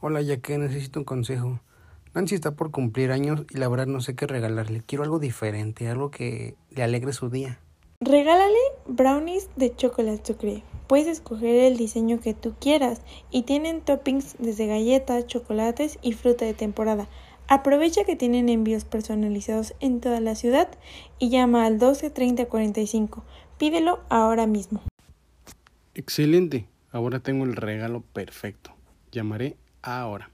Hola, ya que necesito un consejo. Nancy está por cumplir años y la verdad no sé qué regalarle. Quiero algo diferente, algo que le alegre su día. Regálale brownies de chocolate sucre. Puedes escoger el diseño que tú quieras y tienen toppings desde galletas, chocolates y fruta de temporada. Aprovecha que tienen envíos personalizados en toda la ciudad y llama al 12 30 45. Pídelo ahora mismo. Excelente. Ahora tengo el regalo perfecto. Llamaré ahora.